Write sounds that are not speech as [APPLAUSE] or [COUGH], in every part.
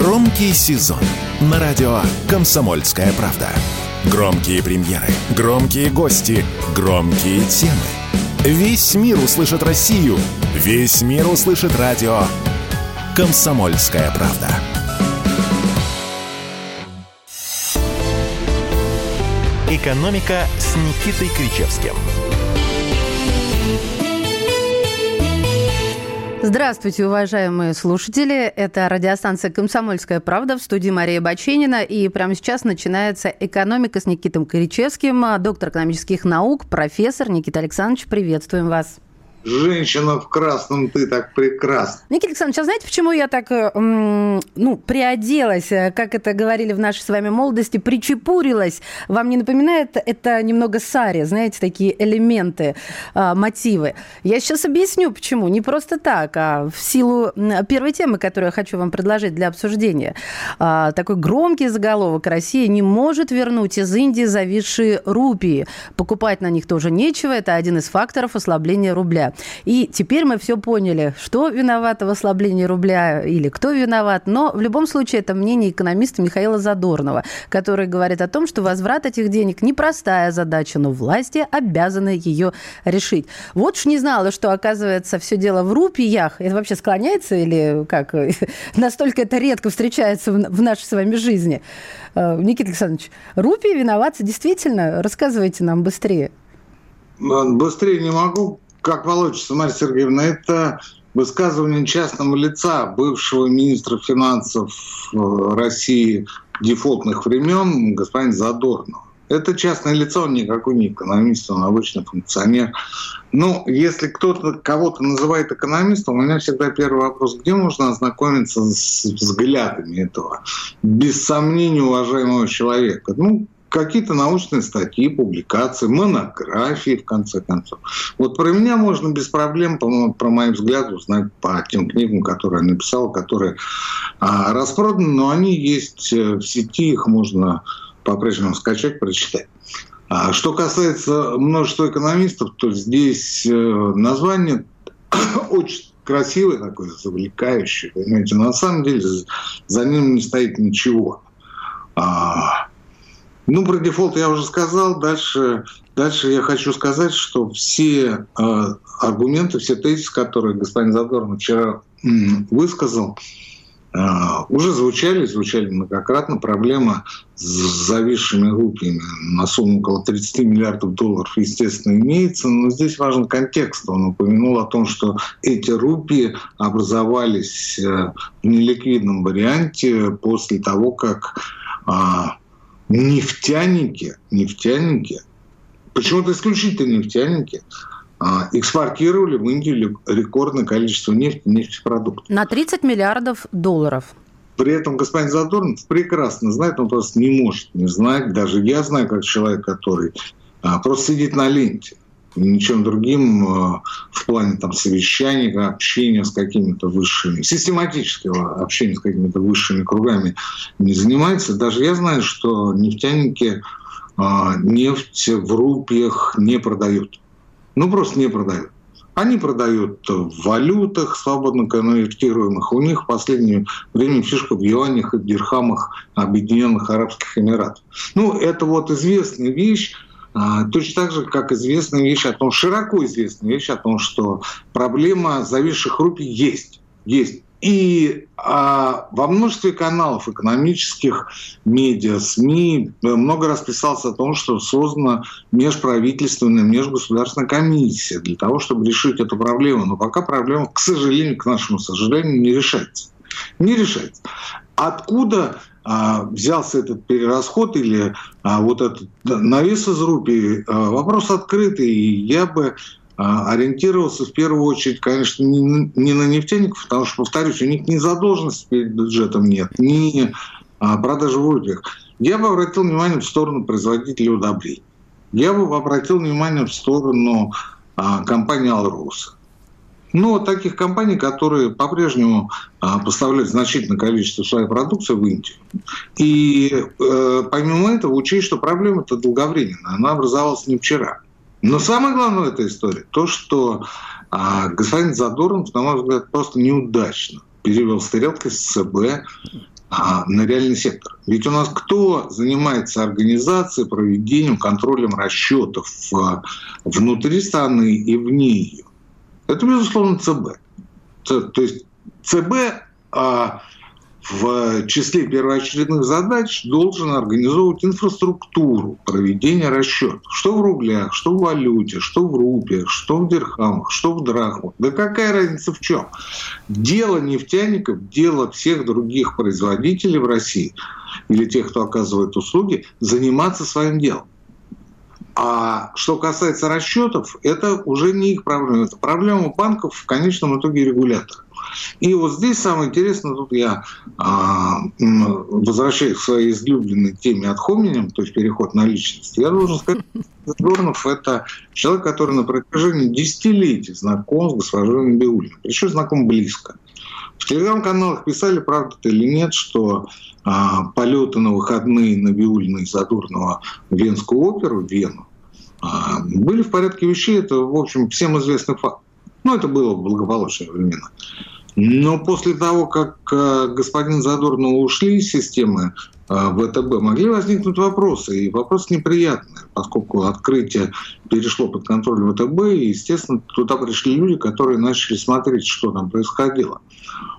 Громкий сезон на радио «Комсомольская правда». Громкие премьеры, громкие гости, громкие темы. Весь мир услышит Россию. Весь мир услышит радио «Комсомольская правда». «Экономика» с Никитой Кричевским – Здравствуйте, уважаемые слушатели. Это радиостанция «Комсомольская правда» в студии Мария Баченина. И прямо сейчас начинается «Экономика» с Никитом Коричевским, доктор экономических наук, профессор Никита Александрович. Приветствуем вас. Женщина в красном, ты так прекрасна. Никита Александрович, а знаете, почему я так, э, ну, приоделась, э, как это говорили в нашей с вами молодости, причепурилась? Вам не напоминает это немного сари, знаете, такие элементы, а, мотивы? Я сейчас объясню, почему. Не просто так, а в силу первой темы, которую я хочу вам предложить для обсуждения. А, такой громкий заголовок «Россия не может вернуть из Индии зависшие рупии». Покупать на них тоже нечего, это один из факторов ослабления рубля. И теперь мы все поняли, что виновато в ослаблении рубля или кто виноват. Но в любом случае это мнение экономиста Михаила Задорнова, который говорит о том, что возврат этих денег непростая задача, но власти обязаны ее решить. Вот уж не знала, что оказывается все дело в рупиях. Это вообще склоняется или как? [LAUGHS] Настолько это редко встречается в нашей с вами жизни. Э, Никита Александрович, рупии виноваты действительно? Рассказывайте нам быстрее. Быстрее не могу, как получится, Марья Сергеевна, это высказывание частного лица, бывшего министра финансов э, России дефолтных времен, господин Задорнов. Это частное лицо, он никакой не экономист, он обычный функционер. Ну, если кто-то кого-то называет экономистом, у меня всегда первый вопрос, где можно ознакомиться с взглядами этого, без сомнения, уважаемого человека? Ну, какие-то научные статьи, публикации, монографии, в конце концов. Вот про меня можно без проблем, по, про мои взгляды, узнать по тем книгам, которые я написал, которые а, распроданы, но они есть э, в сети, их можно по-прежнему скачать, прочитать. А что касается множества экономистов, то здесь э, название [COUGHS] очень красивое такое, завлекающее, понимаете, но на самом деле за ним не стоит ничего. А, ну, про дефолт я уже сказал. Дальше, дальше я хочу сказать, что все э, аргументы, все тезисы, которые господин Задорнов вчера э, высказал, э, уже звучали, звучали многократно. Проблема с зависшими рупиями на сумму около 30 миллиардов долларов, естественно, имеется. Но здесь важен контекст. Он упомянул о том, что эти рупии образовались э, в неликвидном варианте после того, как нефтяники, нефтяники, почему-то исключительно нефтяники, а, экспортировали в Индию рекордное количество нефти нефтепродуктов. На 30 миллиардов долларов. При этом господин Задорнов прекрасно знает, он просто не может не знать. Даже я знаю, как человек, который а, просто сидит на ленте ничем другим э, в плане там, совещаний, общения с какими-то высшими, систематического общения с какими-то высшими кругами не занимается. Даже я знаю, что нефтяники э, нефть в рупиях не продают. Ну, просто не продают. Они продают в валютах, свободно конвертируемых. У них в последнее время фишка в юанях и дирхамах Объединенных Арабских Эмиратов. Ну, это вот известная вещь, точно так же, как известная вещь о том, широко известная вещь о том, что проблема зависших рупий есть. Есть. И а, во множестве каналов экономических, медиа, СМИ много раз писалось о том, что создана межправительственная, межгосударственная комиссия для того, чтобы решить эту проблему. Но пока проблема, к сожалению, к нашему сожалению, не решается. Не решается. Откуда а, взялся этот перерасход или а, вот этот навес из рупий, а, вопрос открытый. И я бы ориентировался в первую очередь, конечно, не, не на нефтяников, потому что, повторюсь, у них ни задолженности перед бюджетом нет, ни продажи в рупиях. Я бы обратил внимание в сторону производителей удобрений. Я бы обратил внимание в сторону компании «Алроса». Но таких компаний, которые по-прежнему а, поставляют значительное количество своей продукции в Индию. И э, помимо этого учесть, что проблема это долговременная, она образовалась не вчера. Но самое главное в этой истории то, что а, господин Задорнов, на мой взгляд, просто неудачно перевел стрелки с ЦБ а, на реальный сектор. Ведь у нас кто занимается организацией, проведением, контролем расчетов внутри страны и вне ее? Это, безусловно, ЦБ. То есть ЦБ а, в числе первоочередных задач должен организовывать инфраструктуру проведения расчетов. Что в рублях, что в валюте, что в рупиях, что в дирхамах, что в драхмах. Да какая разница в чем? Дело нефтяников, дело всех других производителей в России или тех, кто оказывает услуги, заниматься своим делом. А что касается расчетов, это уже не их проблема. Это проблема банков в конечном итоге регулятора. И вот здесь самое интересное, тут я а, возвращаюсь к своей излюбленной теме от хоминем, то есть переход на личность. Я должен сказать, Дорнов – это человек, который на протяжении десятилетий знаком с госпожой Набиулиной, причем знаком близко. В телеграм-каналах писали, правда это или нет, что а, полеты на выходные Набиулиной из Задорнова в Венскую оперу, в Вену, а, были в порядке вещей. Это, в общем, всем известный факт. Ну, это было в благополучные времена. Но после того, как э, господин Задорнов ушли из системы э, ВТБ, могли возникнуть вопросы. И вопрос неприятный, поскольку открытие перешло под контроль ВТБ, и, естественно, туда пришли люди, которые начали смотреть, что там происходило.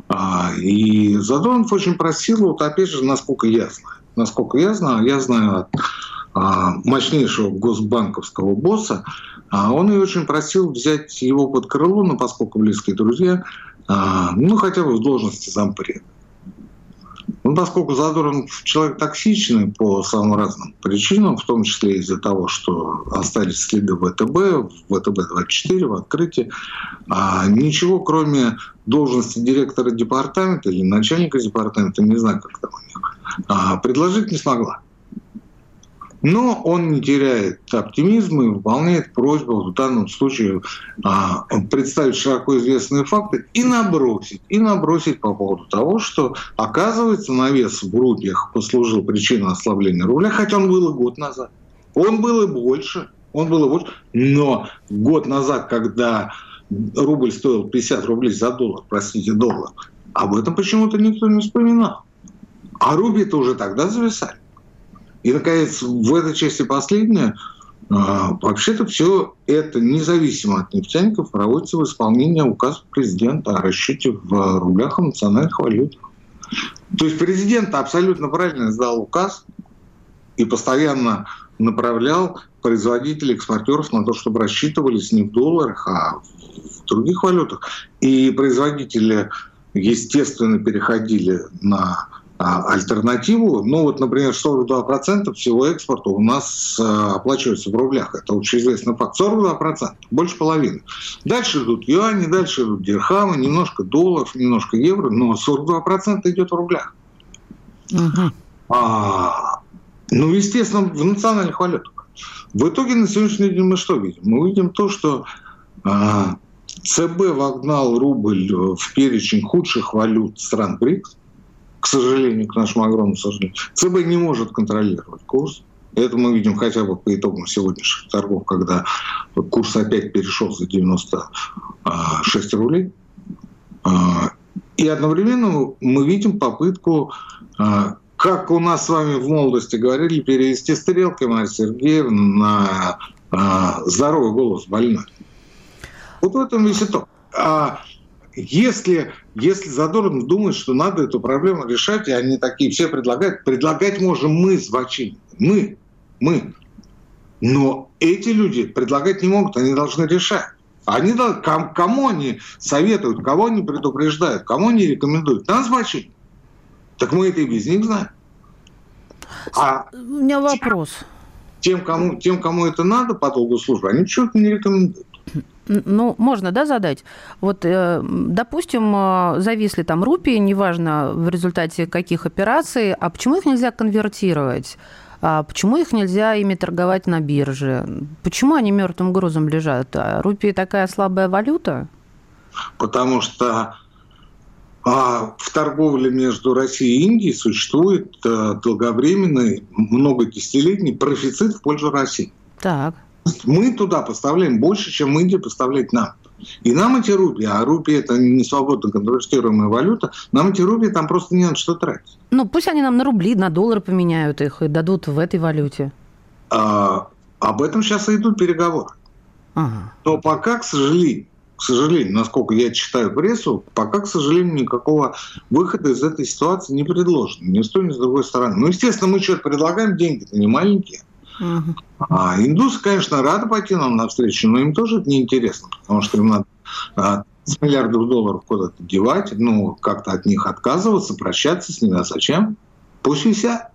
А, и Задорнов очень просил, вот опять же, насколько я знаю, насколько я знаю, я знаю от а, мощнейшего госбанковского босса, а он и очень просил взять его под крыло, но поскольку близкие друзья, ну, хотя бы в должности зампреда. Ну, поскольку Задорнов человек токсичный по самым разным причинам, в том числе из-за того, что остались следы ВТБ, ВТБ-24 в открытии, а ничего, кроме должности директора департамента или начальника департамента, не знаю, как там у них, а, предложить не смогла. Но он не теряет оптимизма и выполняет просьбу в данном случае а, представить широко известные факты и набросить, и набросить по поводу того, что оказывается навес в рупиях послужил причиной ослабления рубля, хотя он был и год назад. Он был и больше, он был и больше. Но год назад, когда рубль стоил 50 рублей за доллар, простите, доллар, об этом почему-то никто не вспоминал. А рубли-то уже тогда зависали. И, наконец, в этой части последняя, вообще-то все это независимо от нефтяников проводится в исполнении указа президента о расчете в рублях и национальных валютах. То есть президент абсолютно правильно сдал указ и постоянно направлял производителей, экспортеров на то, чтобы рассчитывались не в долларах, а в других валютах. И производители, естественно, переходили на а, альтернативу. Ну вот, например, 42% всего экспорта у нас а, оплачивается в рублях. Это общеизвестный факт. 42%, больше половины. Дальше идут юани, дальше идут дирхамы, немножко долларов, немножко евро, но 42% идет в рублях. Угу. А, ну, естественно, в национальных валютах. В итоге на сегодняшний день мы что видим? Мы видим то, что а, ЦБ вогнал рубль в перечень худших валют стран БРИКС к сожалению, к нашему огромному сожалению. ЦБ не может контролировать курс. Это мы видим хотя бы по итогам сегодняшних торгов, когда курс опять перешел за 96 рублей. А, и одновременно мы видим попытку, а, как у нас с вами в молодости говорили, перевести стрелки, Мария Сергеевна, на а, здоровый голос больной. Вот в этом весь итог. Если, если Задорнов думает, что надо эту проблему решать, и они такие все предлагают, предлагать можем мы, звачи, мы, мы. Но эти люди предлагать не могут, они должны решать. Они, кому они советуют, кого они предупреждают, кому они рекомендуют? Нас звачи. Так мы это и без них знаем. А У меня вопрос. Тем, кому, тем, кому это надо по долгу службы, они что-то не рекомендуют. Ну, можно, да, задать? Вот, э, допустим, э, зависли там рупии, неважно в результате каких операций, а почему их нельзя конвертировать? А почему их нельзя ими торговать на бирже? Почему они мертвым грузом лежат? А рупии такая слабая валюта? Потому что а в торговле между Россией и Индией существует э, долговременный, многодесятилетний профицит в пользу России. Так мы туда поставляем больше, чем Индия поставляет нам. И нам эти рупии, а рупии это не свободно конвертируемая валюта, нам эти рупии там просто не надо что тратить. Ну, пусть они нам на рубли, на доллары поменяют их и дадут в этой валюте. А, об этом сейчас и идут переговоры. Ага. Но пока, к сожалению, к сожалению, насколько я читаю прессу, пока, к сожалению, никакого выхода из этой ситуации не предложено. Ни с той, ни с другой стороны. Ну, естественно, мы что-то предлагаем, деньги-то не маленькие. Угу. А индусы, конечно, рады пойти нам навстречу, но им тоже это неинтересно, потому что им надо а, миллиардов долларов куда-то девать, ну, как-то от них отказываться, прощаться с ними. А зачем? Пусть висят.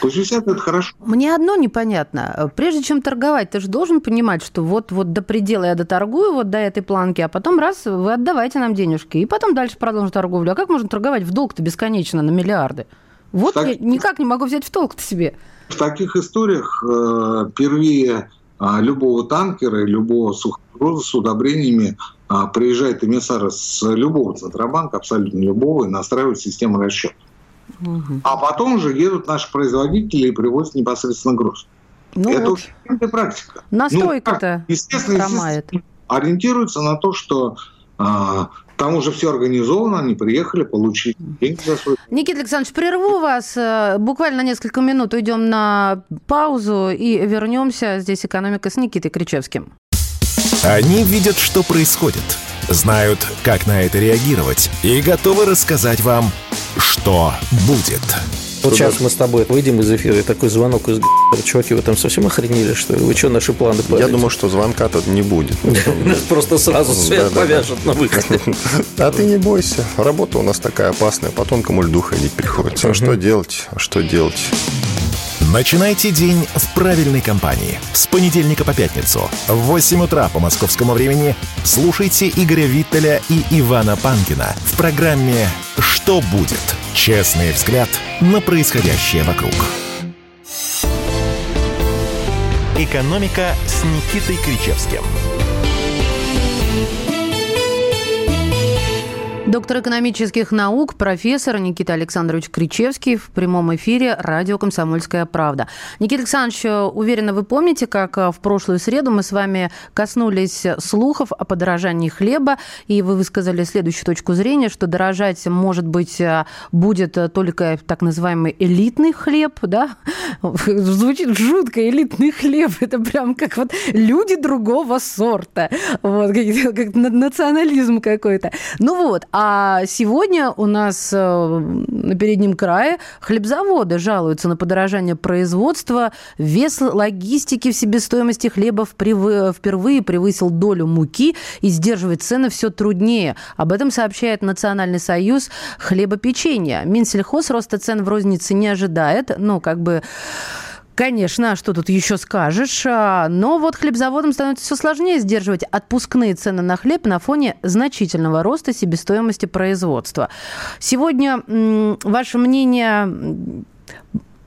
Пусть висят, это хорошо. Мне одно непонятно. Прежде чем торговать, ты же должен понимать, что вот, вот до предела я доторгую, вот до этой планки, а потом раз, вы отдавайте нам денежки, и потом дальше продолжим торговлю. А как можно торговать в долг-то бесконечно на миллиарды? Вот так... я никак не могу взять в толк-то себе. В таких историях э, впервые э, любого танкера, любого сухогруза с удобрениями э, приезжает эмиссар с любого Центробанка, абсолютно любого, и настраивает систему расчета. Угу. А потом уже едут наши производители и привозят непосредственно груз. Ну это вот. уже практика. Настройка-то ну, естественно, естественно, ориентируется на то, что а, там уже все организовано, они приехали получить деньги за свой... Никита Александрович, прерву вас. Э, буквально несколько минут уйдем на паузу и вернемся. Здесь «Экономика» с Никитой Кричевским. Они видят, что происходит, знают, как на это реагировать и готовы рассказать вам, что будет. Вот сейчас мы с тобой выйдем из эфира, и такой звонок из чуваки, вы там совсем охренели, что ли? Вы что, наши планы Я думаю, что звонка-то не будет. [LAUGHS] Просто сразу свет повяжет на выходе. [LAUGHS] А ты не бойся. Работа у нас такая опасная, по тонкому льду ходить приходится. А что делать? А что делать? Начинайте день в правильной компании. С понедельника по пятницу в 8 утра по московскому времени слушайте Игоря Виттеля и Ивана Панкина в программе «Что будет?». Честный взгляд на происходящее вокруг. «Экономика» с Никитой Кричевским – Доктор экономических наук, профессор Никита Александрович Кричевский в прямом эфире радио «Комсомольская правда». Никита Александрович, уверенно, вы помните, как в прошлую среду мы с вами коснулись слухов о подорожании хлеба, и вы высказали следующую точку зрения, что дорожать, может быть, будет только так называемый элитный хлеб, да? [LAUGHS] Звучит жутко, элитный хлеб. Это прям как вот люди другого сорта. Вот, [LAUGHS] как, как национализм какой-то. Ну вот, а а сегодня у нас э, на переднем крае хлебзаводы жалуются на подорожание производства. Вес логистики в себестоимости хлеба впервые превысил долю муки и сдерживать цены все труднее. Об этом сообщает Национальный союз хлебопечения. Минсельхоз роста цен в рознице не ожидает. Ну, как бы Конечно, а что тут еще скажешь? А, но вот хлебзаводам становится все сложнее сдерживать отпускные цены на хлеб на фоне значительного роста себестоимости производства. Сегодня ваше мнение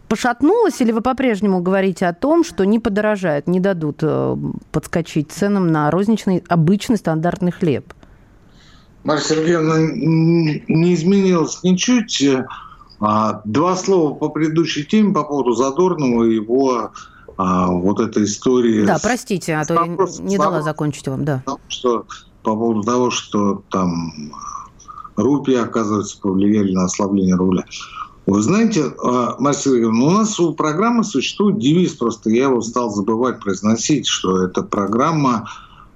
пошатнулось, или вы по-прежнему говорите о том, что не подорожает, не дадут э, подскочить ценам на розничный, обычный стандартный хлеб? Марья Сергеевна, не изменилось ничуть. А, два слова по предыдущей теме по поводу Задорнова и его а, вот этой истории. Да, простите, а то я не дала закончить вам, да. Что, по поводу того, что там рупии, оказывается, повлияли на ослабление руля. Вы знаете, а, Мария Сергеевна, у нас у программы существует девиз, просто я его стал забывать произносить, что эта программа,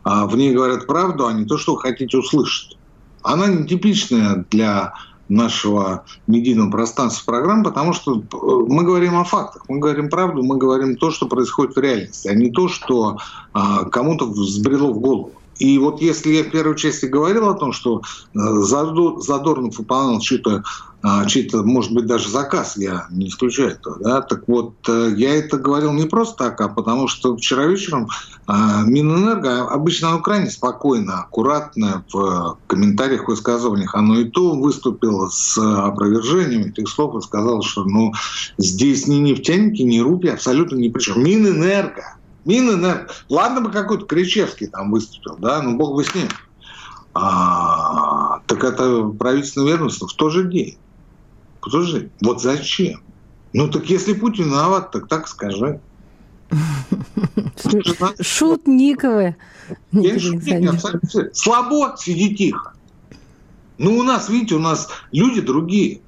в ней говорят правду, а не то, что вы хотите услышать. Она нетипичная для нашего медийного пространства программ, потому что э, мы говорим о фактах, мы говорим правду, мы говорим то, что происходит в реальности, а не то, что а, кому-то взбрело в голову. И вот если я в первой части говорил о том, что э, Задорнов выполнял чьи-то а, чей-то, может быть, даже заказ, я не исключаю этого. Да? Так вот, э, я это говорил не просто так, а потому что вчера вечером а, Минэнерго, обычно оно крайне спокойно, аккуратно в комментариях, высказываниях, оно и то выступило с опровержением этих слов и сказал, что ну, здесь ни нефтяники, ни рупии абсолютно ни при чем. Минэнерго, Минэнерго, ладно бы какой-то Кричевский там выступил, да, ну бог бы с ним. А, так это правительственное ведомство в тот же день. Подожди, вот зачем? Ну так если Путин виноват, так так скажи. [LAUGHS] Шутниковы. Слабо, сиди тихо. Ну, у нас, видите, у нас люди другие.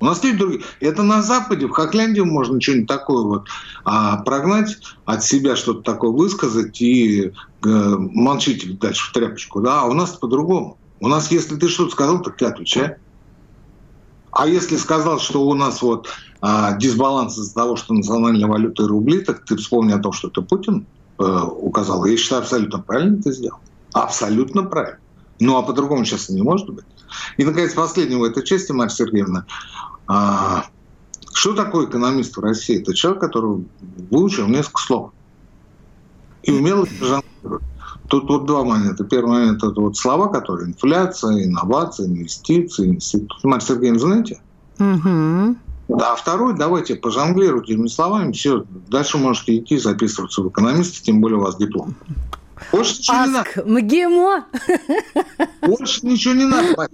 У нас люди другие. Это на Западе, в Хохляндии можно что-нибудь такое вот а, прогнать от себя, что-то такое высказать и э, молчите дальше в тряпочку. Да? А у нас по-другому. У нас, если ты что-то сказал, так ты отвечай. А если сказал, что у нас вот а, дисбаланс из-за того, что национальная валюта рубли, так ты вспомни о том, что ты Путин э, указал. Я считаю, абсолютно правильно ты сделал. Абсолютно правильно. Ну, а по-другому сейчас не может быть. И, наконец, последнего в этой части, Марья Сергеевна. А, что такое экономист в России? Это человек, который выучил несколько слов. И умел жонглировать. Тут вот два момента. Первый момент – это вот слова, которые инфляция, инновация, инвестиции, институт. Марья Сергеевна, знаете? Угу. Да, а второй, давайте пожонглируйте этими словами, все, дальше можете идти записываться в экономисты, тем более у вас диплом. Больше ничего Аск, не надо. МГИМО. Больше ничего не надо.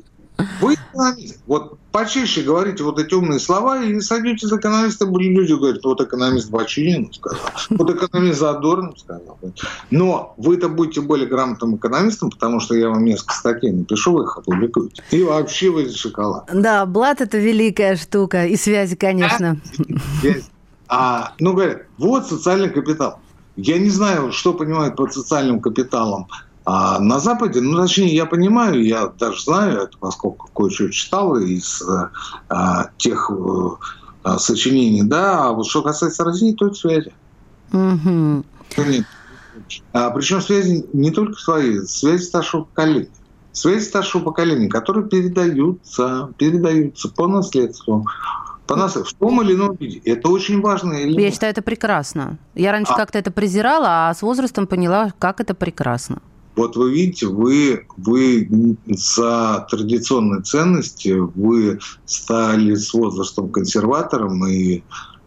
Вы экономист. Вот почаще говорите вот эти умные слова, и садитесь за экономиста, люди говорят, вот экономист Бачинин сказал, вот экономист Задорнов сказал. Но вы-то будете более грамотным экономистом, потому что я вам несколько статей напишу, вы их опубликуете. И вообще вы шоколад. Да, блат – это великая штука, и связи, конечно. А, ну, говорят, вот социальный капитал. Я не знаю, что понимают под социальным капиталом а на Западе, ну, точнее, я понимаю, я даже знаю это, поскольку кое-что читал из а, тех а, сочинений, да, а вот что касается России, то это связи. Угу. А, причем связи не только свои, связи старшего поколения. Связи старшего поколения, которые передаются, передаются по наследству, по нас в том или ином виде. Это очень важно. Я считаю, это прекрасно. Я раньше а... как-то это презирала, а с возрастом поняла, как это прекрасно. Вот вы видите, вы, вы за традиционные ценности, вы стали с возрастом консерватором, и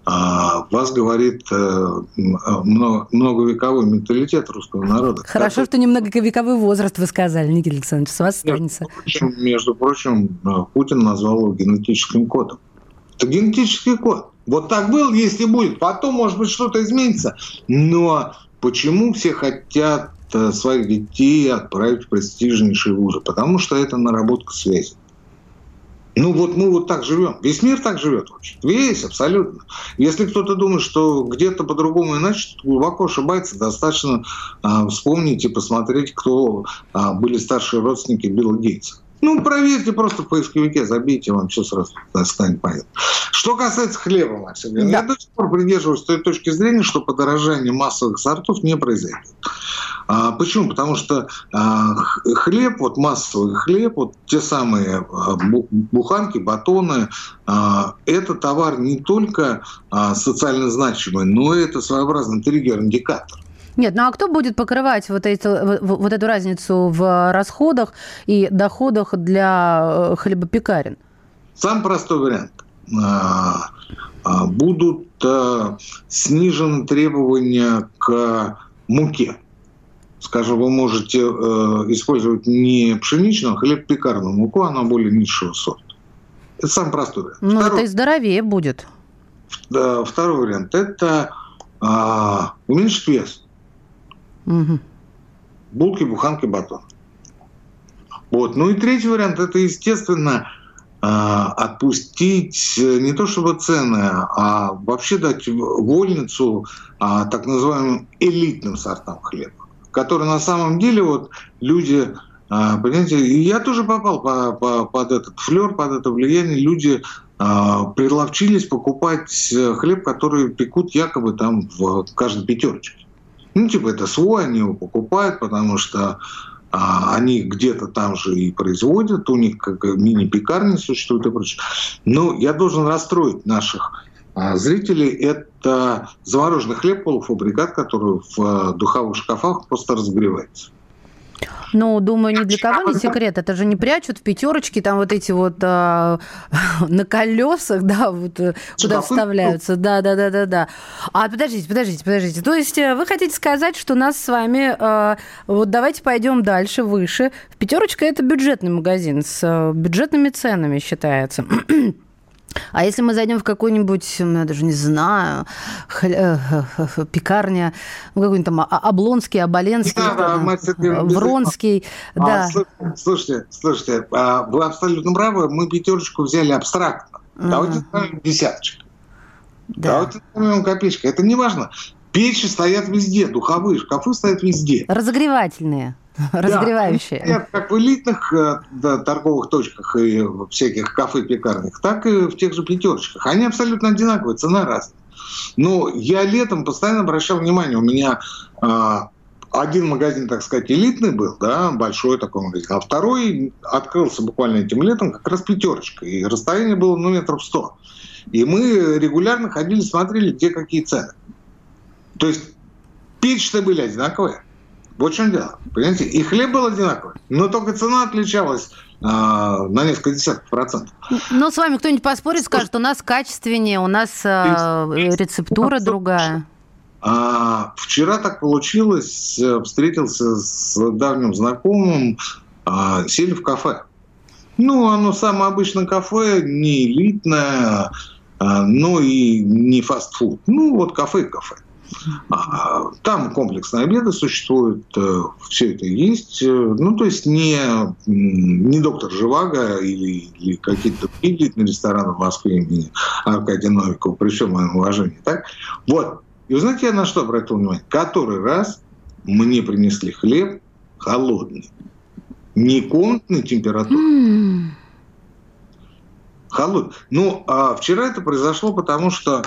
а, вас говорит э, много, многовековой менталитет русского народа. [LAUGHS] Хорошо, который... что не многовековой возраст вы сказали, Никита Александрович, с вас останется. Между прочим, между прочим, э, Путин назвал его генетическим кодом. Это генетический код. Вот так был, если будет. Потом, может быть, что-то изменится. Но почему все хотят своих детей отправить в престижнейшие вузы, потому что это наработка связи. Ну вот мы вот так живем. Весь мир так живет вообще. Весь, абсолютно. Если кто-то думает, что где-то по-другому иначе, то глубоко ошибается. Достаточно а, вспомнить и посмотреть, кто а, были старшие родственники Билла Гейтса. Ну, проверьте просто в поисковике, забейте, вам все сразу станет понятно. Что касается хлеба, Максим, да. я до сих пор придерживаюсь той точки зрения, что подорожание массовых сортов не произойдет. А, почему? Потому что а, хлеб, вот массовый хлеб, вот те самые а, буханки, батоны, а, это товар не только а, социально значимый, но и это своеобразный триггер-индикатор. Нет, ну а кто будет покрывать вот, эти, вот эту разницу в расходах и доходах для э, хлебопекарен? Сам простой вариант. А, а, будут э, снижены требования к муке. Скажем, вы можете э, использовать не пшеничную, а хлебопекарную муку, она более низшего сорта. Это самый простой вариант. Ну, это и здоровее будет. Второй вариант – это а, уменьшить вес. Угу. Булки, буханки, батон. Вот. Ну и третий вариант – это, естественно, а, отпустить не то чтобы цены, а вообще дать вольницу а, так называемым элитным сортам хлеба, которые на самом деле вот люди, а, понимаете, я тоже попал по, по, под этот флер, под это влияние, люди приловчились покупать хлеб, который пекут якобы там в каждой пятерочке. Ну, типа, это свой, они его покупают, потому что а, они где-то там же и производят, у них как мини-пекарни существуют и прочее. Но я должен расстроить наших а, зрителей. Это замороженный хлеб, полуфабрикат, который в а, духовых шкафах просто разогревается. Ну, думаю, ни для кого не секрет. Это же не прячут в пятерочке там вот эти вот а, [LAUGHS] на колесах, да, вот э, куда вставляются. Да, да, да, да, да. А подождите, подождите, подождите. То есть э, вы хотите сказать, что нас с вами а, вот давайте пойдем дальше, выше. Пятерочка это бюджетный магазин с бюджетными ценами считается. [CLEARS THROAT] А если мы зайдем в какую-нибудь, ну, я даже не знаю, хля... Э, пекарня, ну, какой-нибудь там Облонский, Оболенский, да, да, Вронский, а, да. Слушайте, слушайте, а, вы абсолютно правы, мы пятерочку взяли абстрактно. Давайте ставим десяточку. Да. Давайте ставим копеечка. Это не важно. Печи стоят везде, духовые шкафы стоят везде. Разогревательные. Разогревающие. Да, как в элитных э, да, торговых точках и всяких кафе пекарных, так и в тех же пятерочках. Они абсолютно одинаковые, цена разная. Но я летом постоянно обращал внимание, у меня а, один магазин, так сказать, элитный был, да, большой такой магазин, а второй открылся буквально этим летом как раз пятерочка, и расстояние было, ну, метров сто. И мы регулярно ходили, смотрели, где какие цены. То есть печи-то были одинаковые. Дело. Понимаете? И хлеб был одинаковый, но только цена отличалась а, на несколько десятков процентов. Но с вами кто-нибудь поспорит, скажет, у нас качественнее, у нас а, рецептура другая. А, вчера так получилось, встретился с давним знакомым, а, сели в кафе. Ну, оно самое обычное кафе, не элитное, а, но и не фастфуд. Ну, вот кафе-кафе. А, там комплексные обеды существуют, э, все это есть. Э, ну, то есть не, не доктор Живаго или, или какие-то другие рестораны в Москве имени Аркадия Новикова, при всем моем уважении. Так? Вот. И вы знаете, я на что обратил внимание? Который раз мне принесли хлеб холодный. Не комнатной температуры. Mm. Холодный. Ну, а вчера это произошло, потому что а,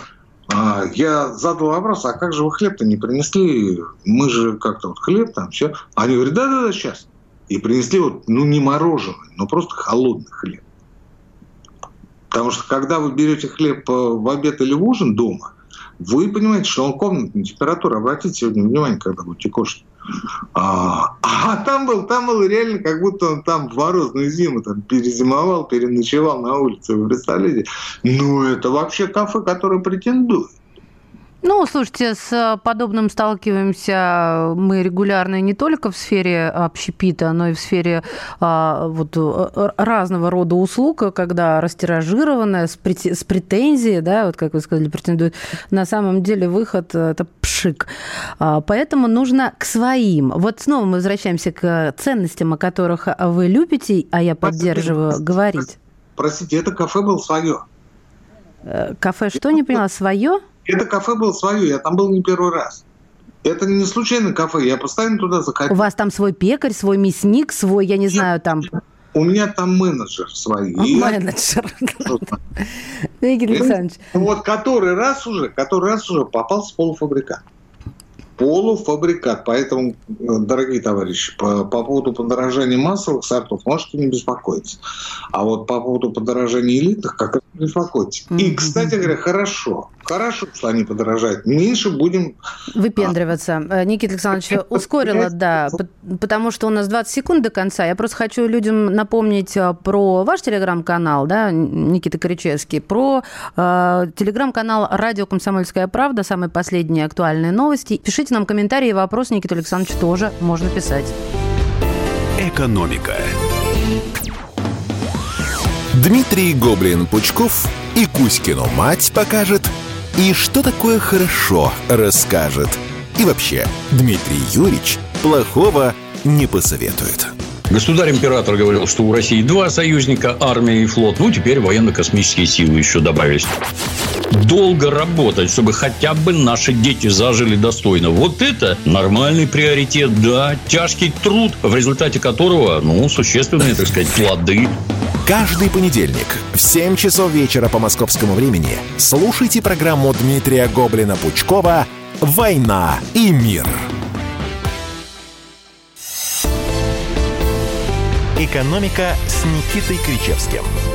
я задал вопрос, а как же вы хлеб-то не принесли? Мы же как-то вот хлеб там, все. Они говорят, да-да-да, сейчас. И принесли вот, ну, не мороженый, но просто холодный хлеб. Потому что когда вы берете хлеб э, в обед или в ужин дома, вы понимаете, что он комнатная температура. Обратите сегодня внимание, когда будете кушать. А, а там был, там был реально, как будто он там в морозную зиму там перезимовал, переночевал на улице, вы представляете? Ну, это вообще кафе, которое претендует. Ну, слушайте, с подобным сталкиваемся мы регулярно не только в сфере общепита, но и в сфере а, вот, разного рода услуг, когда растиражированная, с, с претензией, да, вот как вы сказали, претендует, на самом деле выход – это пшик. А, поэтому нужно к своим. Вот снова мы возвращаемся к ценностям, о которых вы любите, а я поддерживаю, говорить. Простите, это кафе было свое. Э, кафе что, не поняла, свое? Это кафе было свое, я там был не первый раз. Это не случайно кафе, я постоянно туда заходил. У вас там свой пекарь, свой мясник, свой, я не знаю, там... У меня там менеджер свой. Менеджер. [LAUGHS] Игорь Александрович. Вот который раз уже, который раз уже попал с полуфабрикат полуфабрикат. Поэтому, дорогие товарищи, по, по поводу подорожания массовых сортов можете не беспокоиться. А вот по поводу подорожания элитных как беспокойтесь. Mm-hmm. И, кстати говоря, хорошо. Хорошо, что они подорожают. Меньше будем... Выпендриваться. А... Никита Александрович, ускорила, да, потому что у нас 20 секунд до конца. Я просто хочу людям напомнить а, про ваш телеграм-канал, да, Никита Коричевский, про э, телеграм-канал «Радио Комсомольская правда», самые последние актуальные новости. Пишите нам комментарии и вопросы, Никита Александрович, тоже можно писать. Экономика. Дмитрий Гоблин-Пучков и Кузькину мать покажет – и что такое хорошо расскажет. И вообще, Дмитрий Юрьевич плохого не посоветует. Государь-император говорил, что у России два союзника, армия и флот. Ну, теперь военно-космические силы еще добавились. Долго работать, чтобы хотя бы наши дети зажили достойно. Вот это нормальный приоритет, да. Тяжкий труд, в результате которого, ну, существенные, так сказать, плоды. Каждый понедельник в 7 часов вечера по московскому времени слушайте программу Дмитрия Гоблина-Пучкова «Война и мир». «Экономика» с Никитой Кричевским –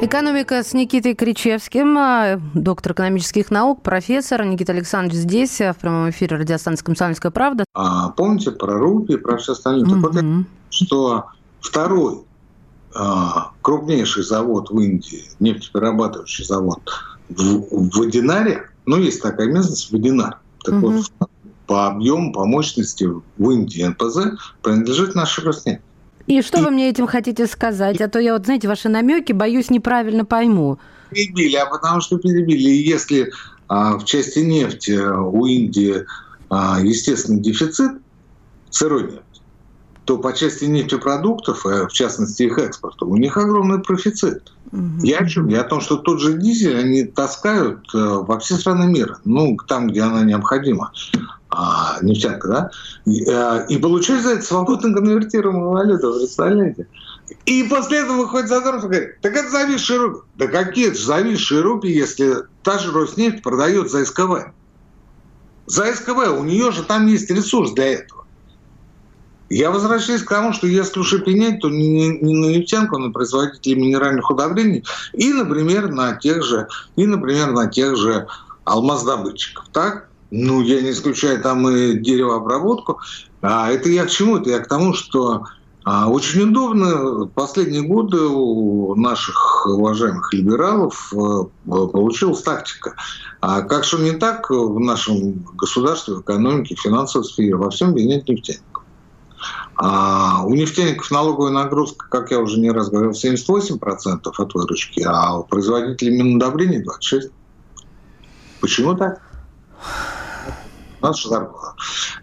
Экономика с Никитой Кричевским, а, доктор экономических наук, профессор. Никита Александрович здесь, а, в прямом эфире радиостанции «Комсомольская правда». А помните про Руби и про все остальное? Mm-hmm. Так вот, что второй а, крупнейший завод в Индии, нефтеперерабатывающий завод в, в Водинаре, ну, есть такая местность, Водинар. Так mm-hmm. вот, по объему, по мощности в Индии НПЗ принадлежит нашей Роснефти. И что и... вы мне этим хотите сказать? А то я вот, знаете, ваши намеки, боюсь, неправильно пойму. Перебили, а потому что перебили. И если а, в части нефти у Индии, а, естественно, дефицит сырой нефти, то по части нефтепродуктов, э, в частности их экспорта, у них огромный профицит. Угу. Я о чем? Я о том, что тот же дизель они таскают э, во все страны мира, ну, там, где она необходима, а, нефтянка, да, и, э, и получают за это свободно конвертируемую валюту, представляете? И после этого выходит Задорнов и говорит, так это зависшие рупии. Да какие это зависшие рупии, если та же Роснефть продает за СКВ? За СКВ, у нее же там есть ресурс для этого. Я возвращаюсь к тому, что если уж и пенять, то не, не на нефтянку, а на производителей минеральных удобрений и, например, на тех же, и, например, на тех же алмаздобытчиков. Так? Ну, я не исключаю там и деревообработку. А это я к чему? Это я к тому, что а, очень удобно последние годы у наших уважаемых либералов э, получилась тактика. А как что не так в нашем государстве, в экономике, в финансовой сфере, во всем винять нефтяников. А у нефтяников налоговая нагрузка, как я уже не раз говорил, 78% от выручки, а у производителей минудобрений 26%. Почему так? Наша зарплата.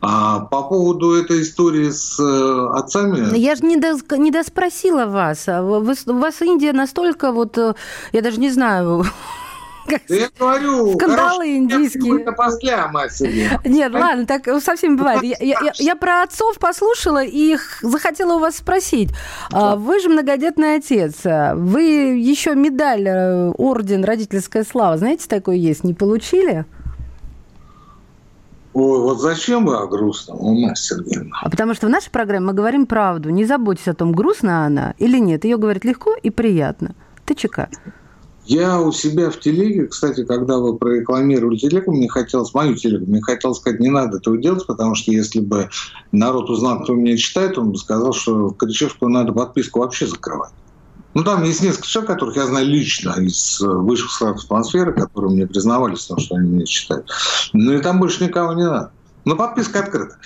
А по поводу этой истории с э, отцами... Я же не, дос, не доспросила вас. А вы, у вас Индия настолько вот... Э, я даже не знаю [LAUGHS] да я говорю, [LAUGHS] скандалы индийские. после себе. Нет, ладно, так совсем бывает. Я, я, я про отцов послушала и захотела у вас спросить. А, вы же многодетный отец. Вы еще медаль, э, орден родительская слава, знаете, такой есть, не получили? Ой, вот зачем вы о грустном, у нас, Сергеевна? А потому что в нашей программе мы говорим правду. Не заботьтесь о том, грустна она или нет. Ее говорят легко и приятно. ТЧК. Я у себя в телеге, кстати, когда вы прорекламировали телегу, мне хотелось, мою телегу, мне хотелось сказать, не надо этого делать, потому что если бы народ узнал, кто меня читает, он бы сказал, что Кричевскую надо подписку вообще закрывать. Ну, там есть несколько человек, которых я знаю лично из высших слоев атмосферы, которые мне признавались в том, что они меня читают. Ну, и там больше никого не надо. Но подписка открыта.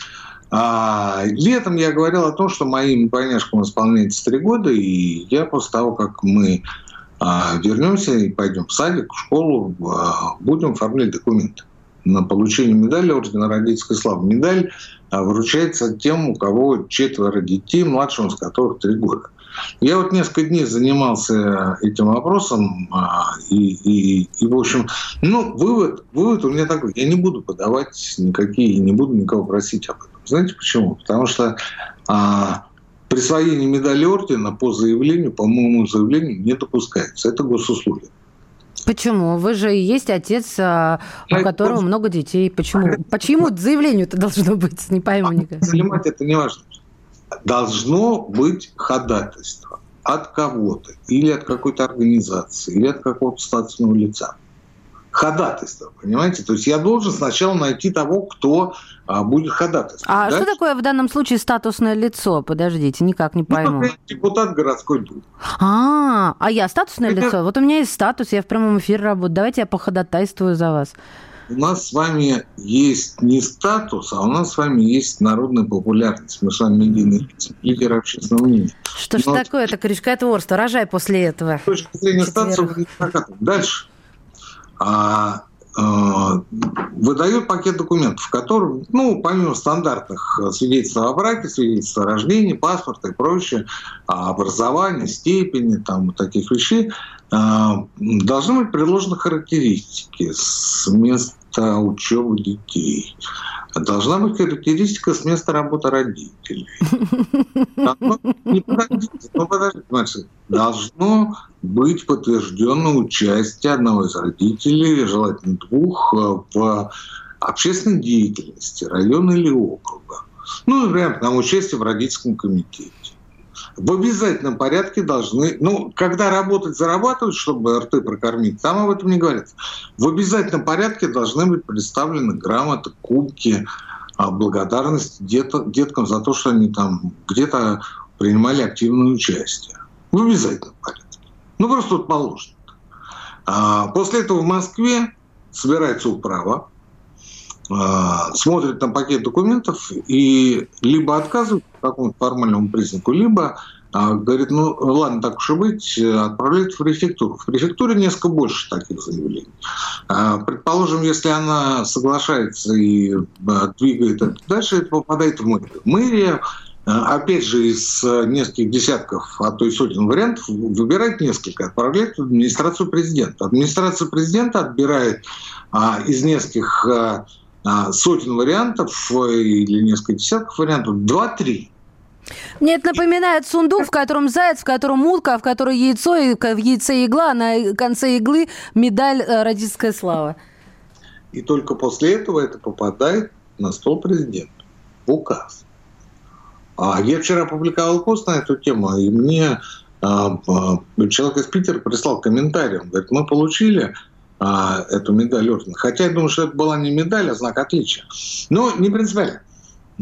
А, летом я говорил о том, что моим двойняшкам исполняется три года, и я после того, как мы а вернемся и пойдем в садик, в школу, а, будем оформлять документы на получение медали Ордена Родительской Славы. Медаль а, вручается тем, у кого четверо детей, младшим из которых три года. Я вот несколько дней занимался этим вопросом, и, и, и в общем, ну, вывод, вывод у меня такой, я не буду подавать никакие, не буду никого просить об этом. Знаете почему? Потому что а, Присвоение медали ордена по заявлению, по моему заявлению, не допускается. Это госуслуги. Почему? Вы же и есть отец, а, у а которого много детей. Почему? Почему заявлению это должно быть? Не пойму никак. Занимать это не важно. Должно быть ходатайство от кого-то, или от какой-то организации, или от какого-то статусного лица ходатайство, понимаете? То есть я должен сначала найти того, кто а, будет ходатайствовать. А Дальше... что такое в данном случае статусное лицо? Подождите, никак не ну, пойму. Ну, депутат городской думы. А, а я статусное Это... лицо? Вот у меня есть статус, я в прямом эфире работаю. Давайте я походатайствую за вас. У нас с вами есть не статус, а у нас с вами есть народная популярность. Мы с вами медийные лидеры общественного мнения. Что ж Но... такое это крючкотворство? Рожай после этого. С точки зрения статуса, Дальше а, а, выдает пакет документов, в котором, ну, помимо стандартных свидетельств о браке, свидетельств о рождении, паспорта и прочее, а, образования, степени, там, таких вещей, должны быть предложены характеристики с места учебы детей. Должна быть характеристика с места работы родителей. Не подождите, ну подождите, должно быть подтверждено участие одного из родителей, желательно двух, э, в общественной деятельности района или округа. Ну, например, там участие в родительском комитете. В обязательном порядке должны, ну, когда работать, зарабатывать, чтобы РТ прокормить, там об этом не говорится. В обязательном порядке должны быть представлены грамоты, кубки, а, благодарность деткам за то, что они там где-то принимали активное участие. В обязательном порядке. Ну, просто тут положено. А после этого в Москве собирается управа, смотрит на пакет документов и либо отказывает по какому-то формальному признаку, либо а, говорит, ну ладно, так уж и быть, отправляет в префектуру. В префектуре несколько больше таких заявлений. А, предположим, если она соглашается и двигает это дальше, это попадает в мэрию. Мэрия опять же, из нескольких десятков, а то и сотен вариантов, выбирает несколько, отправляет в администрацию президента. Администрация президента отбирает а, из нескольких а, а, сотен вариантов или несколько десятков вариантов, два-три. Мне это напоминает сундук, в котором заяц, в котором утка, в котором яйцо, и в яйце игла, а на конце иглы медаль э, «Родительская слава». И только после этого это попадает на стол президента в указ. А я вчера опубликовал пост на эту тему, и мне а, человек из Питера прислал комментарий. Он говорит, мы получили а, эту медаль ордена. Хотя я думаю, что это была не медаль, а знак отличия. Но не принципиально.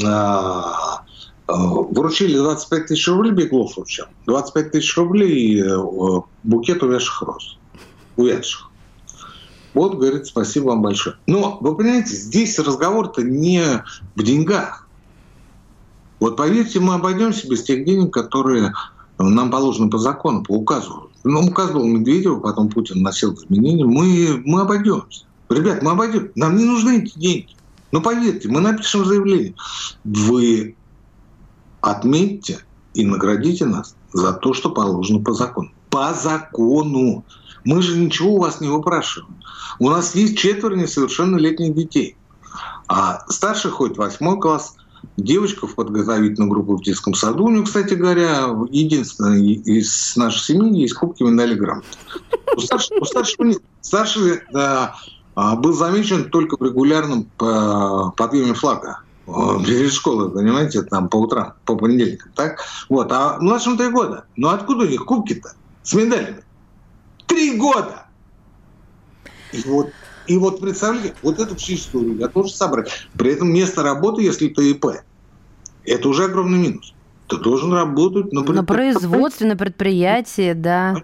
А, а, вручили 25 тысяч рублей, Беглов вручил. 25 тысяч рублей э, букет увядших роз. Увядших. Вот, говорит, спасибо вам большое. Но, вы понимаете, здесь разговор-то не в деньгах. Вот поверьте, мы обойдемся без тех денег, которые нам положены по закону, по указу. Ну, указ был Медведева, потом Путин носил изменения. Мы, мы обойдемся. Ребят, мы обойдем. Нам не нужны эти деньги. Ну, поверьте, мы напишем заявление. Вы отметьте и наградите нас за то, что положено по закону. По закону. Мы же ничего у вас не выпрашиваем. У нас есть четверо несовершеннолетних детей. А старший ходит восьмой класс – девочка в подготовительную группу в детском саду. У нее, кстати говоря, единственная из нашей семьи есть кубки медали грамоты. У старшего, у старшего, старший да, а, был замечен только в регулярном подъеме флага перед школой, понимаете, там по утрам, по понедельникам, так? Вот, а младшим три года. Ну откуда у них кубки-то с медалями? Три года! И вот и вот представляете, вот эту всю историю я тоже собрать. При этом место работы, если ты ИП, это уже огромный минус. Ты должен работать на, на производстве, на предприятии, да.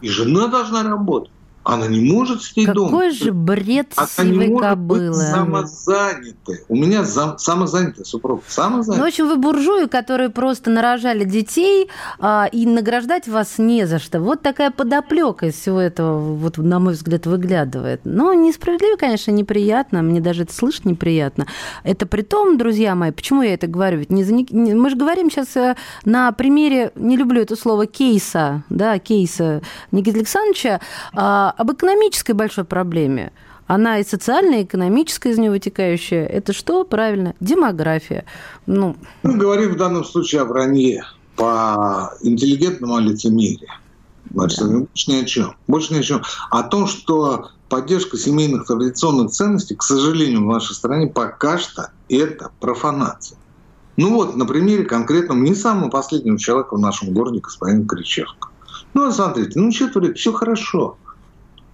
И жена должна работать. Она не может сидеть Какой дома. Какой же бред Она сивой не может кобылы. Быть самозанятая. У меня зам, самозанятая супруга. Самозанятая. Ну, в общем, вы буржуи, которые просто нарожали детей, а, и награждать вас не за что. Вот такая подоплека из всего этого, вот, на мой взгляд, выглядывает. Но несправедливо, конечно, неприятно. Мне даже это слышать неприятно. Это при том, друзья мои, почему я это говорю? Ведь не не, мы же говорим сейчас э, на примере, не люблю это слово, кейса, да, кейса Никиты Александровича, а, об экономической большой проблеме. Она и социальная, и экономическая из нее вытекающая. Это что? Правильно, демография. Ну... Мы говорим в данном случае о вранье по интеллигентному лицемерию. Больше, да. больше ни о чем. Больше ни о чем. О том, что поддержка семейных традиционных ценностей, к сожалению, в нашей стране пока что это профанация. Ну вот, на примере конкретном не самого последнего человека в нашем городе, господина Кричевка. Ну, смотрите, ну, четверо, все хорошо.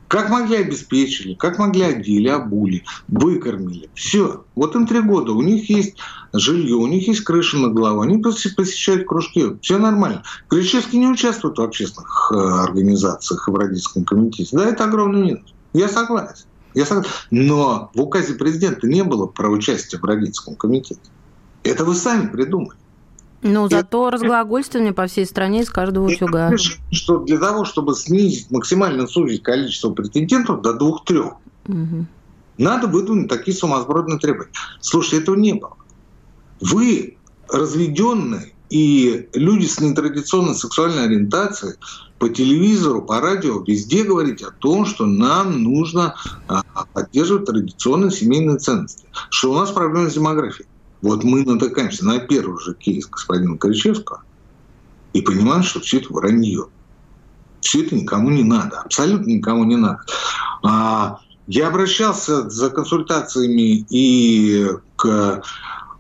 Как могли обеспечили, как могли одели, обули, выкормили. Все. Вот им три года. У них есть жилье, у них есть крыша над головой. Они посещают кружки. Все нормально. Кричевский не участвует в общественных э, организациях и в родительском комитете. Да, это огромный минус. Я согласен. Я согласен. Но в указе президента не было про участие в родительском комитете. Это вы сами придумали. Ну, зато разглагольствование по всей стране из каждого утюга. Что для того, чтобы снизить, максимально сузить количество претендентов до двух-трех, угу. надо выдвинуть такие сумасбродные требования. Слушайте, этого не было. Вы разведенные и люди с нетрадиционной сексуальной ориентацией по телевизору, по радио везде говорите о том, что нам нужно а, поддерживать традиционные семейные ценности, что у нас проблемы с демографией. Вот мы натыкаемся на первый же кейс господина Кричевского и понимаем, что все это вранье. Все это никому не надо, абсолютно никому не надо. А, я обращался за консультациями и к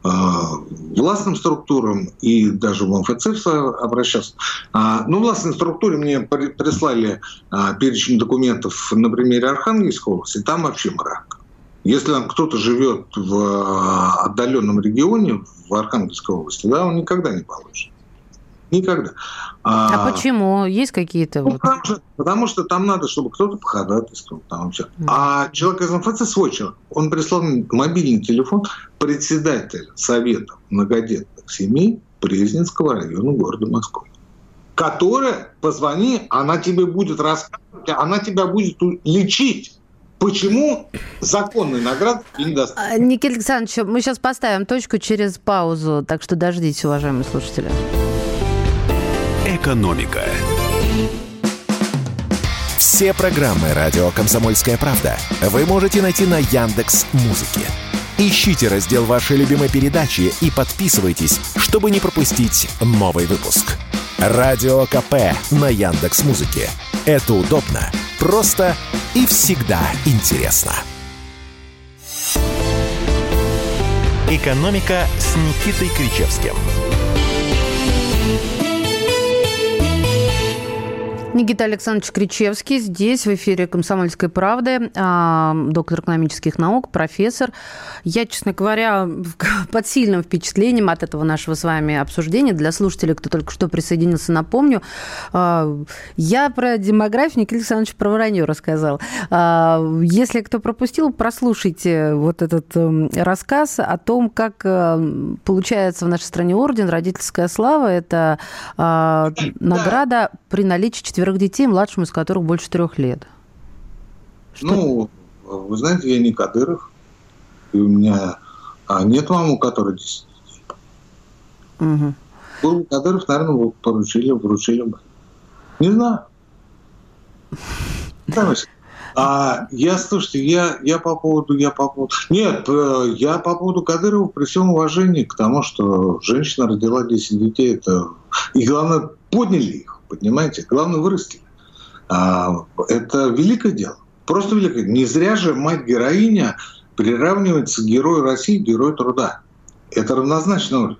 а, властным структурам и даже в МФЦ обращался. А, ну, властные структуры мне прислали а, перечень документов на примере Архангельской области, там вообще мрак. Если кто-то живет в э, отдаленном регионе, в Архангельской области, да, он никогда не получит. Никогда. А, а почему? Есть какие-то... Ну, потому, что, потому что там надо, чтобы кто-то походатайствовал. Там вообще. Mm. А человек из МФЦ свой человек. Он прислал мобильный телефон председателя Совета многодетных семей Презненского района города Москвы. Которая, позвони, она тебе будет рассказывать, она тебя будет лечить. Почему законный наград не даст? А, Никита Александрович, мы сейчас поставим точку через паузу, так что дождитесь, уважаемые слушатели. Экономика. Все программы радио Комсомольская правда вы можете найти на Яндекс Музыке. Ищите раздел вашей любимой передачи и подписывайтесь, чтобы не пропустить новый выпуск. Радио КП на Яндекс Музыке. Это удобно, просто и всегда интересно. Экономика с Никитой Кричевским. Никита Александрович Кричевский здесь, в эфире «Комсомольской правды», а, доктор экономических наук, профессор. Я, честно говоря, [LAUGHS] под сильным впечатлением от этого нашего с вами обсуждения. Для слушателей, кто только что присоединился, напомню. А, я про демографию Никита Александрович про вранье рассказал. А, если кто пропустил, прослушайте вот этот эм, рассказ о том, как э, получается в нашей стране орден «Родительская слава». Это награда при наличии четвертой четверых детей, младшему из которых больше трех лет. Что? Ну, вы знаете, я не Кадыров. И у меня а, нет мамы, у которой 10 детей. Угу. Был Кадыров, наверное, поручили, вручили бы. Не знаю. [LAUGHS] А я, слушайте, я, я по поводу, я по поводу... Нет, э, я по поводу Кадырова при всем уважении к тому, что женщина родила 10 детей, это... И главное, подняли их понимаете? Главное, вырастили. А, это великое дело. Просто великое. Не зря же мать-героиня приравнивается к герою России, герою труда. Это равнозначно орден.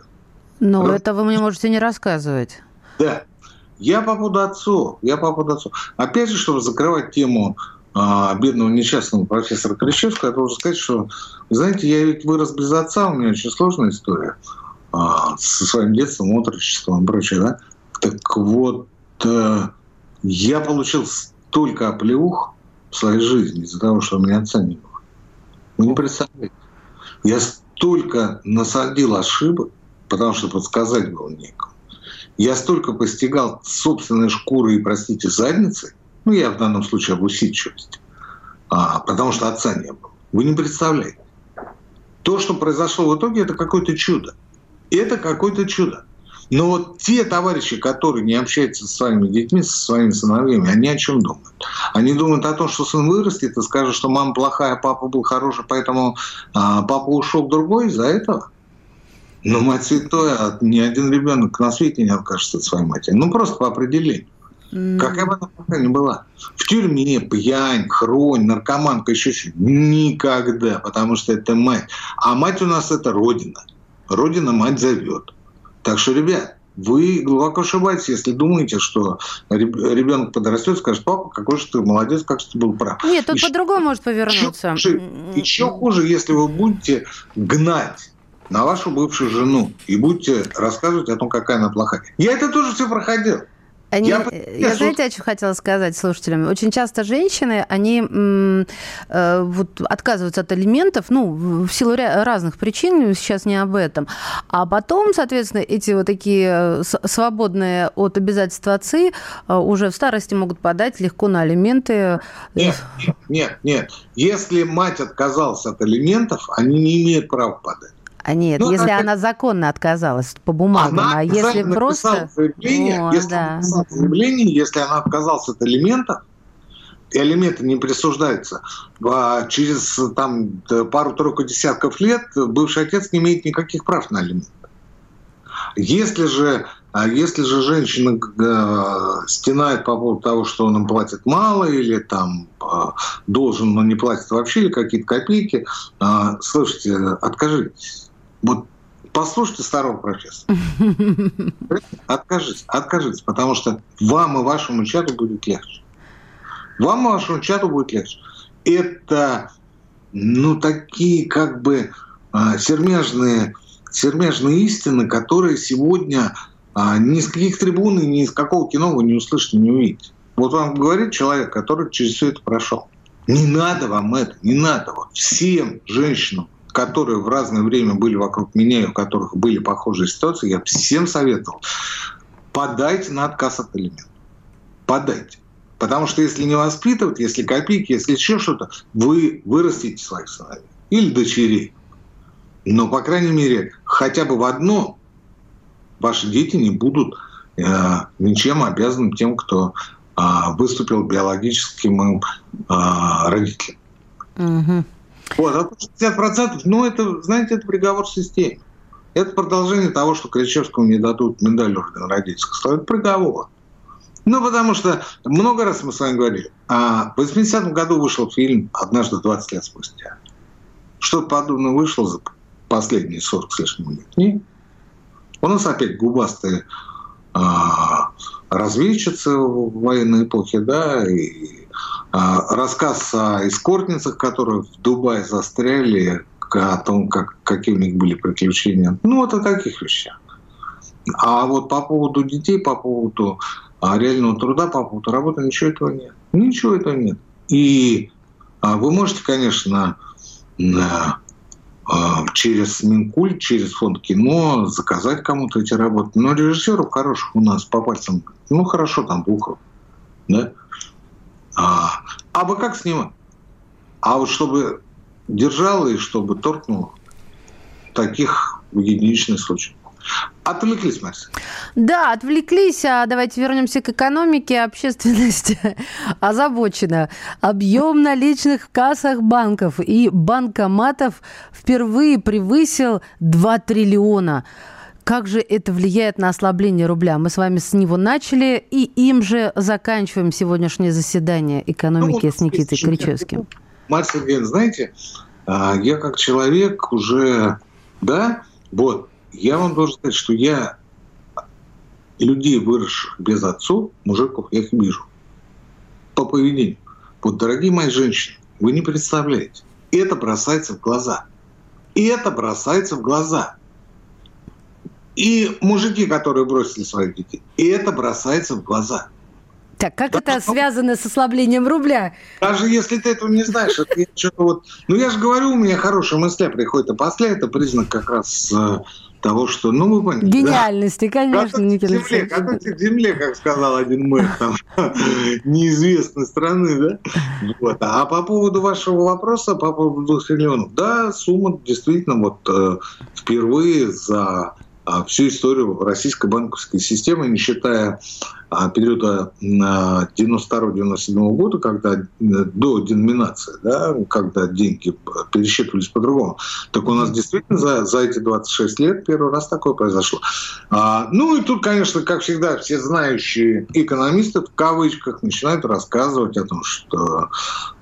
Ну, Раз... это вы мне можете не рассказывать. Да. Я по поводу отцов. Я по поводу отцов. Опять же, чтобы закрывать тему а, бедного несчастного профессора Крещевского, я должен сказать, что, знаете, я ведь вырос без отца, у меня очень сложная история а, со своим детством, отрочеством и прочее, да? Так вот, Э, я получил столько оплеух в своей жизни из-за того, что у меня отца не было. Вы не представляете. Я столько насадил ошибок, потому что подсказать было некому. Я столько постигал собственной шкуры и, простите, задницы, ну, я в данном случае об усидчивости, а, потому что отца не было. Вы не представляете. То, что произошло в итоге, это какое-то чудо. Это какое-то чудо. Но вот те товарищи, которые не общаются со своими детьми, со своими сыновьями, они о чем думают? Они думают о том, что сын вырастет и скажет, что мама плохая, папа был хороший, поэтому а, папа ушел к другой из-за этого. Ну, мать святая, ни один ребенок на свете не откажется от своей матери. Ну, просто по определению. Mm. Какая бы она пока ни была. В тюрьме пьянь, хронь, наркоманка, еще что Никогда, потому что это мать. А мать у нас это родина. Родина мать зовет. Так что, ребят, вы глубоко ошибаетесь, если думаете, что ребенок подрастет, скажет, папа, какой же ты молодец, как же ты был прав. Нет, тут по-другому может повернуться. Еще, еще хуже, если вы будете гнать на вашу бывшую жену и будете рассказывать о том, какая она плохая. Я это тоже все проходил. Они, я, я знаете, о чем хотела сказать слушателям? Очень часто женщины, они э, вот, отказываются от алиментов, ну, в силу разных причин, сейчас не об этом. А потом, соответственно, эти вот такие э, свободные от обязательств отцы э, уже в старости могут подать легко на алименты. Нет, нет, нет. Если мать отказалась от алиментов, они не имеют права подать. А нет, ну, если она законно отказалась по бумагам, она а если просто... Заявление, О, если да. заявление, если она отказалась от элементов, и элементы не присуждаются, а через там, пару-тройку десятков лет бывший отец не имеет никаких прав на алименты. Если же, а если же женщина э, стенает по поводу того, что он им платит мало, или там должен, но не платит вообще, или какие-то копейки, слушайте, откажитесь вот послушайте старого профессора. [LAUGHS] Откажитесь, откажитесь, потому что вам и вашему чату будет легче. Вам и вашему чату будет легче. Это, ну, такие как бы а, сермяжные, сермяжные истины, которые сегодня а, ни с каких трибун, ни с какого кино вы не услышите, не увидите. Вот вам говорит человек, который через все это прошел. Не надо вам это, не надо. Вот всем женщинам, которые в разное время были вокруг меня, и у которых были похожие ситуации, я всем советовал, подайте на отказ от элементов. Подайте. Потому что если не воспитывать, если копейки, если еще что-то, вы вырастите своих сыновей или дочерей. Но, по крайней мере, хотя бы в одно ваши дети не будут э, ничем обязаны тем, кто э, выступил биологическим э, родителем. Угу. Вот, а 60%, ну, это, знаете, это приговор системе. Это продолжение того, что Кричевскому не дадут медаль ордена родительского. Это приговор. Ну, потому что много раз мы с вами говорили. А в 80-м году вышел фильм «Однажды 20 лет спустя». Что-то подобное вышло за последние 40 с лишним лет. Нет. У нас опять губастые а, разведчицы в военной эпохе, да, и рассказ о эскортницах, которые в Дубае застряли, о том, как, какие у них были приключения. Ну, вот о таких вещах. А вот по поводу детей, по поводу а, реального труда, по поводу работы, ничего этого нет. Ничего этого нет. И а, вы можете, конечно, а, через Минкульт, через фонд кино заказать кому-то эти работы. Но режиссеров хороших у нас по пальцам, ну хорошо, там Бухов, да? А, а бы как снимать? А вот чтобы держало и чтобы торкнуло, таких единичных случаев. Отвлеклись, Марс. Да, отвлеклись. А давайте вернемся к экономике. Общественность [LAUGHS] озабочена. Объем наличных в кассах банков и банкоматов впервые превысил 2 триллиона. Как же это влияет на ослабление рубля? Мы с вами с него начали, и им же заканчиваем сегодняшнее заседание экономики ну, с Никитой Кричевским. Марс Сергеевна, знаете, а, я как человек уже, да, вот, я вам должен сказать, что я людей, выросших без отцов, мужиков, я их вижу по поведению. Вот, дорогие мои женщины, вы не представляете. Это бросается в глаза. И это бросается в глаза. И мужики, которые бросили своих детей, и это бросается в глаза. Так, как да, это связано с ослаблением рубля? Даже если ты этого не знаешь, это что-то вот... Ну, я же говорю, у меня хорошие мысли приходят, а после это признак как раз э, того, что, ну, вы поняли. Гениальности, да? конечно, Никита земле, Готовьте к земле, как сказал один мэр там, [LAUGHS] неизвестной страны, да? Вот. А по поводу вашего вопроса, по поводу двух триллионов, да, сумма действительно вот э, впервые за всю историю российской банковской системы, не считая а, периода 92-97 года, когда э, до деноминации, да, когда деньги пересчитывались по-другому. Так у нас действительно за, за эти 26 лет первый раз такое произошло. А, ну и тут, конечно, как всегда, все знающие экономисты в кавычках начинают рассказывать о том, что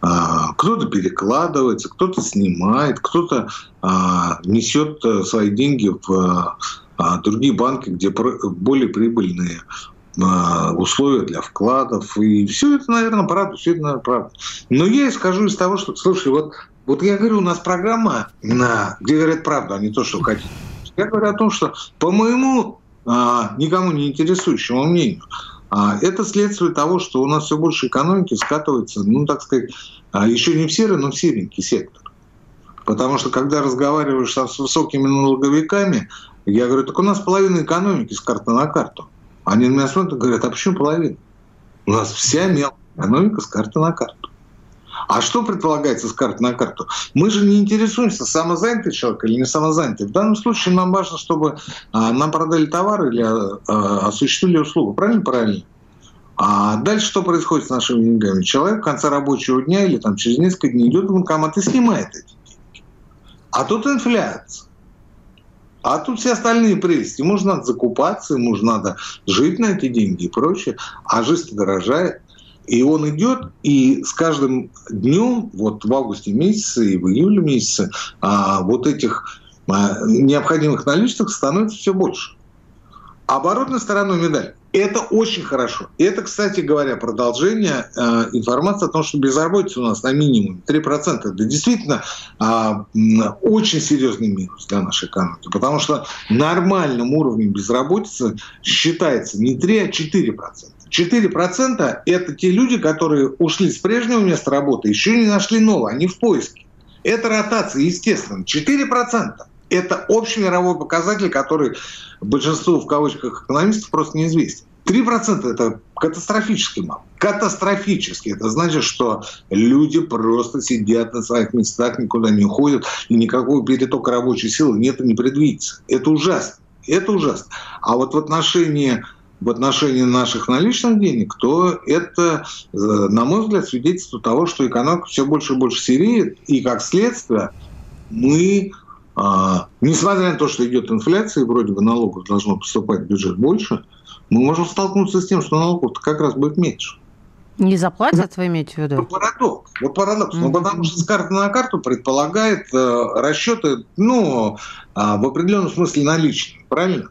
а, кто-то перекладывается, кто-то снимает, кто-то а, несет э, свои деньги в а другие банки, где более прибыльные а, условия для вкладов. И все это, наверное, правда, все это, наверное, правда. Но я скажу из того, что, слушай, вот, вот я говорю, у нас программа, на, где говорят правду, а не то, что хотите. Я говорю о том, что по моему а, никому не интересующему мнению, а, это следствие того, что у нас все больше экономики скатывается, ну, так сказать, а, еще не в серый, но в серенький сектор. Потому что когда разговариваешь с высокими налоговиками, я говорю, так у нас половина экономики с карты на карту. Они на меня смотрят и говорят, а почему половина? У нас вся мелкая экономика с карты на карту. А что предполагается с карты на карту? Мы же не интересуемся, самозанятый человек или не самозанятый. В данном случае нам важно, чтобы а, нам продали товар или а, осуществили услугу. Правильно? Правильно. А дальше что происходит с нашими деньгами? Человек в конце рабочего дня или там через несколько дней идет в банкомат и снимает эти деньги. А тут инфляция. А тут все остальные прелести. Же надо закупаться, же надо жить на эти деньги и прочее. А жизнь дорожает. И он идет, и с каждым днем, вот в августе месяце и в июле месяце, а, вот этих а, необходимых наличных становится все больше. Оборотной стороной медаль. Это очень хорошо. Это, кстати говоря, продолжение э, информации о том, что безработица у нас на минимуме 3%. Это действительно э, очень серьезный минус для нашей экономики, потому что нормальным уровнем безработицы считается не 3, а 4%. 4% – это те люди, которые ушли с прежнего места работы, еще не нашли нового, они в поиске. Это ротация, естественно. 4% – это общий мировой показатель, который большинству, в кавычках, экономистов просто неизвестен. 3% это катастрофически мало. Катастрофически. Это значит, что люди просто сидят на своих местах, никуда не уходят, и никакого перетока рабочей силы нет и не предвидится. Это ужасно. Это ужасно. А вот в отношении в отношении наших наличных денег, то это, э, на мой взгляд, свидетельство того, что экономика все больше и больше сереет, и как следствие мы а, несмотря на то, что идет инфляция, и вроде бы налогов должно поступать в бюджет больше, мы можем столкнуться с тем, что налогов как раз будет меньше. Не заплатят, вы имеете в виду? Вот парадокс. Вот парадокс. Mm-hmm. Ну, потому что с карты на карту предполагает э, расчеты, ну, э, в определенном смысле наличные, правильно?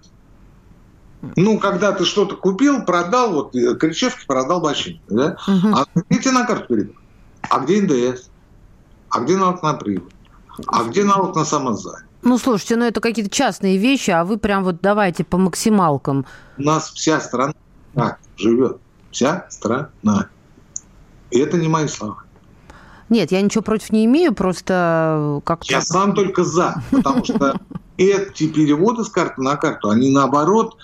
Ну, когда ты что-то купил, продал, вот э, Кричевский продал бочинку, да? Uh-huh. А где тебе на карту перейдут? А где НДС? А где налог на прибыль? А где налог на самозанятых? Ну, слушайте, ну это какие-то частные вещи, а вы прям вот давайте по максималкам. У нас вся страна так живет. Вся страна. И это не мои слова. Нет, я ничего против не имею, просто как-то... Я сам только за, потому что [LAUGHS] эти переводы с карты на карту, они наоборот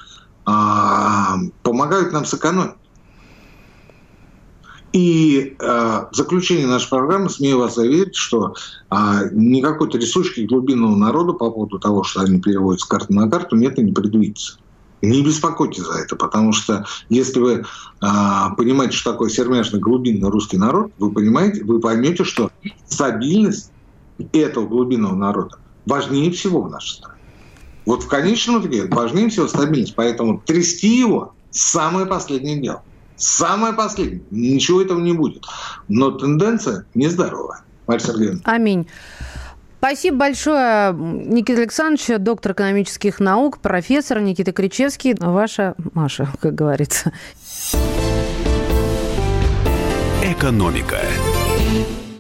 а, помогают нам сэкономить. И э, в заключение нашей программы смею вас заверить, что э, никакой-то рисунки глубинного народа по поводу того, что они переводят с карты на карту, нет и не предвидится. Не беспокойтесь за это, потому что если вы э, понимаете, что такое сермяжный глубинный русский народ, вы понимаете, вы поймете, что стабильность этого глубинного народа важнее всего в нашей стране. Вот в конечном итоге важнее всего стабильность, поэтому трясти его – самое последнее дело. Самое последнее. Ничего этого не будет. Но тенденция нездоровая. Мария Сергеевна. Аминь. Спасибо большое, Никита Александрович, доктор экономических наук, профессор Никита Кричевский. Ваша Маша, как говорится. Экономика.